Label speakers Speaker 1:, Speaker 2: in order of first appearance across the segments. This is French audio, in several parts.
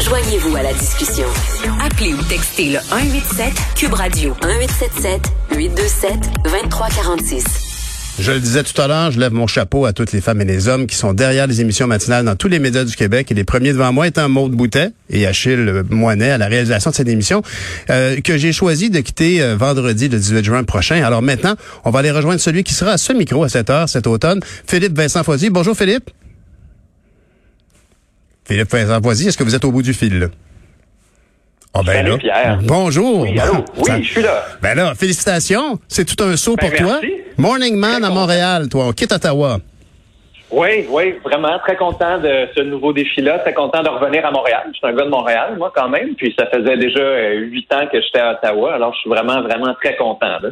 Speaker 1: Joignez-vous à la discussion. Appelez ou textez le 187 Cube Radio 1877 827 2346.
Speaker 2: Je le disais tout à l'heure, je lève mon chapeau à toutes les femmes et les hommes qui sont derrière les émissions matinales dans tous les médias du Québec. Et les premiers devant moi étant Maude Boutet et Achille Moinet à la réalisation de cette émission, euh, que j'ai choisi de quitter euh, vendredi le 18 juin prochain. Alors maintenant, on va aller rejoindre celui qui sera à ce micro à cette heure cet automne, Philippe Vincent Foisy. Bonjour Philippe. Philippe Vincent Foisy, est-ce que vous êtes au bout du fil? Là?
Speaker 3: Oh ben
Speaker 2: là.
Speaker 3: Pierre.
Speaker 2: Bonjour.
Speaker 3: Oui, allô? Oui, je suis là.
Speaker 2: Ben là, félicitations. C'est tout un saut
Speaker 3: Ben,
Speaker 2: pour toi. Morning Man à. Montréal, toi. On quitte Ottawa.
Speaker 3: Oui, oui, vraiment très content de ce nouveau défi-là. Très content de revenir à Montréal. Je suis un gars de Montréal, moi, quand même. Puis ça faisait déjà euh, huit ans que j'étais à Ottawa. Alors, je suis vraiment, vraiment très content. Là.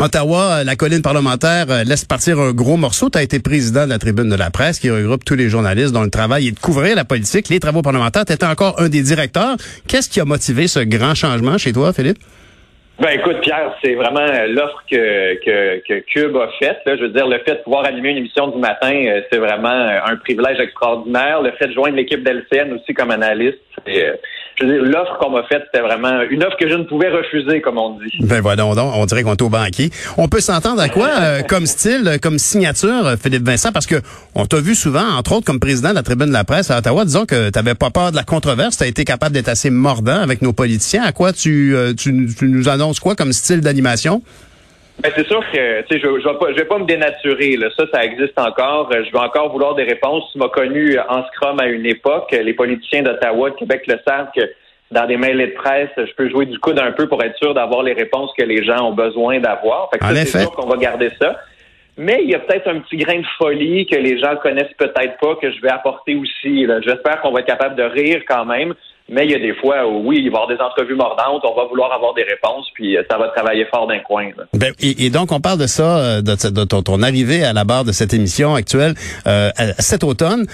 Speaker 2: Ottawa, euh, la colline parlementaire euh, laisse partir un gros morceau. Tu as été président de la tribune de la presse qui regroupe tous les journalistes dont le travail est de couvrir la politique, les travaux parlementaires. Tu étais encore un des directeurs. Qu'est-ce qui a motivé ce grand changement chez toi, Philippe?
Speaker 3: Ben écoute, Pierre, c'est vraiment euh, l'offre que, que, que Cube a faite. Je veux dire, le fait de pouvoir animer une émission du matin, c'est vraiment un privilège extraordinaire. Le fait de joindre l'équipe d'LCN aussi comme analyste, c'est, l'offre qu'on m'a faite, c'était vraiment une offre que je ne pouvais refuser, comme on dit.
Speaker 2: Ben voilà, donc, on dirait qu'on est au banquier. On peut s'entendre à quoi euh, comme style, euh, comme signature, euh, Philippe Vincent, parce que on t'a vu souvent, entre autres, comme président de la tribune de la presse à Ottawa, disons que tu n'avais pas peur de la controverse, tu as été capable d'être assez mordant avec nos politiciens. À quoi tu, tu nous annonces quoi comme style d'animation?
Speaker 3: Ben, c'est sûr que tu sais, je, je vais pas, je vais pas me dénaturer. Là. Ça, ça existe encore. Euh, Je vais encore vouloir des réponses. Tu m'as connu en Scrum à une époque. Les politiciens d'Ottawa, de Québec le savent que dans des mails de presse, je peux jouer du coude un peu pour être sûr d'avoir les réponses que les gens ont besoin d'avoir. Fait que c'est sûr qu'on va garder ça. Mais il y a peut-être un petit grain de folie que les gens connaissent peut-être pas, que je vais apporter aussi. là. J'espère qu'on va être capable de rire quand même. Mais il y a des fois où, oui, il va y avoir des entrevues mordantes, on va vouloir avoir des réponses, puis euh, ça va travailler fort d'un coin. là.
Speaker 2: Ben, et, et donc, on parle de ça, euh, de, de ton, ton arrivée à la barre de cette émission actuelle euh, cet automne.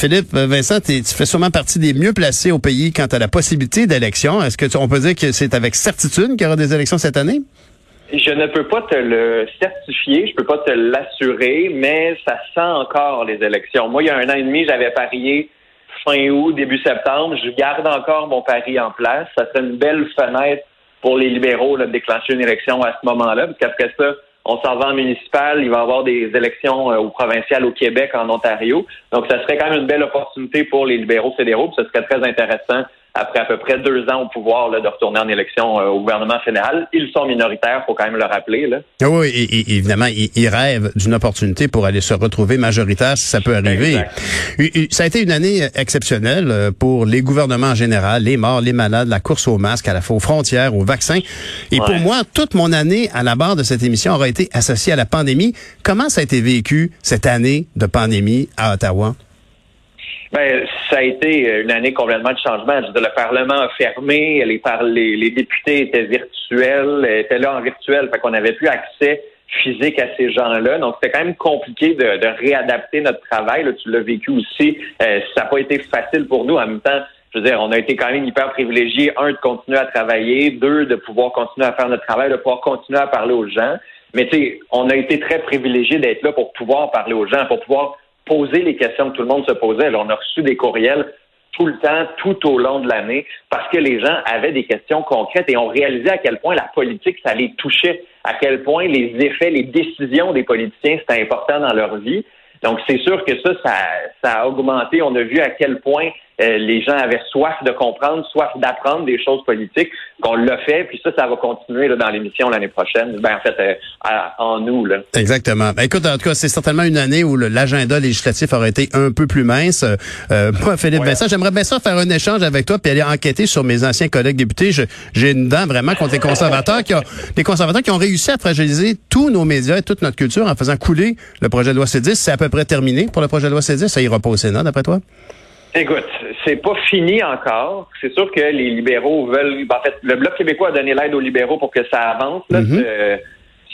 Speaker 2: Philippe euh, Vincent, tu fais sûrement partie des mieux placés au pays quant à la possibilité d'élection. Est-ce que tu- on peut dire que c'est avec certitude qu'il y aura des élections cette année?
Speaker 3: Je ne peux pas te le certifier, je peux pas te l'assurer, mais ça sent encore les élections. Moi, il y a un an et demi, j'avais parié fin août, début septembre. Je garde encore mon pari en place. Ça serait une belle fenêtre pour les libéraux là, de déclencher une élection à ce moment-là, parce qu'après ça, on s'en va en municipal, il va y avoir des élections euh, au provincial au Québec, en Ontario. Donc, ça serait quand même une belle opportunité pour les libéraux fédéraux, puis ce serait très intéressant après à peu près deux ans au pouvoir là, de retourner en élection euh, au gouvernement fédéral. Ils sont minoritaires, faut quand même le rappeler. Là.
Speaker 2: Ah Oui, et, et- évidemment, ils il rêvent d'une opportunité pour aller se retrouver majoritaire si ça peut arriver.
Speaker 3: Exact.
Speaker 2: Ça a été une année exceptionnelle euh, pour les gouvernements en général, les morts, les malades, la course aux masques, à la fois aux frontières, aux vaccins. Et pour moi, toute mon année à la barre de cette émission aura été associée à la pandémie. Comment ça a été vécu cette année de pandémie à Ottawa?
Speaker 3: Ben, ça a été une année complètement de changement. Le Parlement a fermé, les, les, députés étaient virtuels, étaient là en virtuel, fait qu'on n'avait plus accès physique à ces gens-là. Donc, c'était quand même compliqué de, de réadapter notre travail. Là, tu l'as vécu aussi. Euh, ça n'a pas été facile pour nous. En même temps, je veux dire, on a été quand même hyper privilégiés, un, de continuer à travailler, deux, de pouvoir continuer à faire notre travail, de pouvoir continuer à parler aux gens. Mais tu sais, on a été très privilégiés d'être là pour pouvoir parler aux gens, pour pouvoir poser les questions que tout le monde se posait. Alors, on a reçu des courriels tout le temps, tout au long de l'année, parce que les gens avaient des questions concrètes et ont réalisé à quel point la politique, ça les touchait, à quel point les effets, les décisions des politiciens, c'était important dans leur vie. Donc, c'est sûr que ça, ça, ça a augmenté. On a vu à quel point euh, les gens avaient soif de comprendre, soif d'apprendre des choses politiques, qu'on l'a fait, puis ça, ça va continuer là, dans l'émission l'année prochaine, ben, en fait, euh, à- en nous. Là.
Speaker 2: Exactement. Ben, écoute, en tout cas, c'est certainement une année où l'agenda législatif aurait été un peu plus mince. Euh, moi, Philippe
Speaker 3: Ouais.
Speaker 2: Vincent, j'aimerais bien ça faire un échange avec toi puis aller enquêter sur mes anciens collègues députés. J'ai une dent vraiment contre les conservateurs qui ont, les conservateurs qui ont réussi à fragiliser tous nos médias et toute notre culture en faisant couler le projet de loi C10. C'est à peu près terminé pour le projet de loi C10. Ça ira pas au Sénat, d'après toi?
Speaker 3: Écoute, c'est pas fini encore. C'est sûr que les libéraux veulent. ben, en fait, le Bloc québécois a donné l'aide aux libéraux pour que ça avance, là,
Speaker 2: Mhm.
Speaker 3: ce,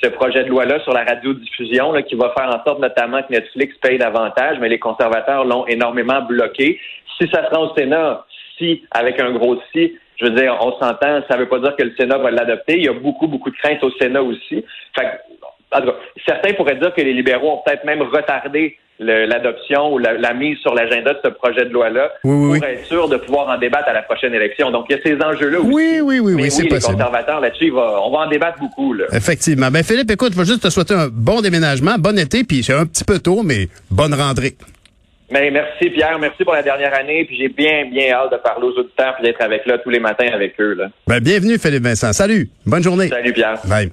Speaker 3: ce projet de loi-là sur la radiodiffusion, là, qui va faire en sorte notamment que Netflix paye davantage, mais les conservateurs l'ont énormément bloqué. Si ça sera au Sénat, si, avec un gros si, je veux dire, on s'entend, ça veut pas dire que le Sénat va l'adopter. Il y a beaucoup, beaucoup de craintes au Sénat aussi. Fait que, en tout cas, certains pourraient dire que les libéraux ont peut-être même retardé l'adoption ou la, mise sur l'agenda de ce projet de loi-là pour être sûr de pouvoir en débattre à la prochaine élection. Donc, il y a ces enjeux-là aussi.
Speaker 2: Oui, oui, oui, oui, c'est
Speaker 3: Les conservateurs là-dessus, on va en débattre beaucoup. Là.
Speaker 2: Effectivement. Ben, Philippe, écoute, je vais juste te souhaiter un bon déménagement, bon été, puis c'est un petit peu tôt, mais bonne rentrée.
Speaker 3: Mais merci Pierre, merci pour la dernière année, puis j'ai bien, bien hâte de parler aux auditeurs et d'être avec là tous les matins avec eux. Là.
Speaker 2: Ben, bienvenue Philippe Vincent. Salut, bonne journée.
Speaker 3: Salut Pierre.
Speaker 2: Bye.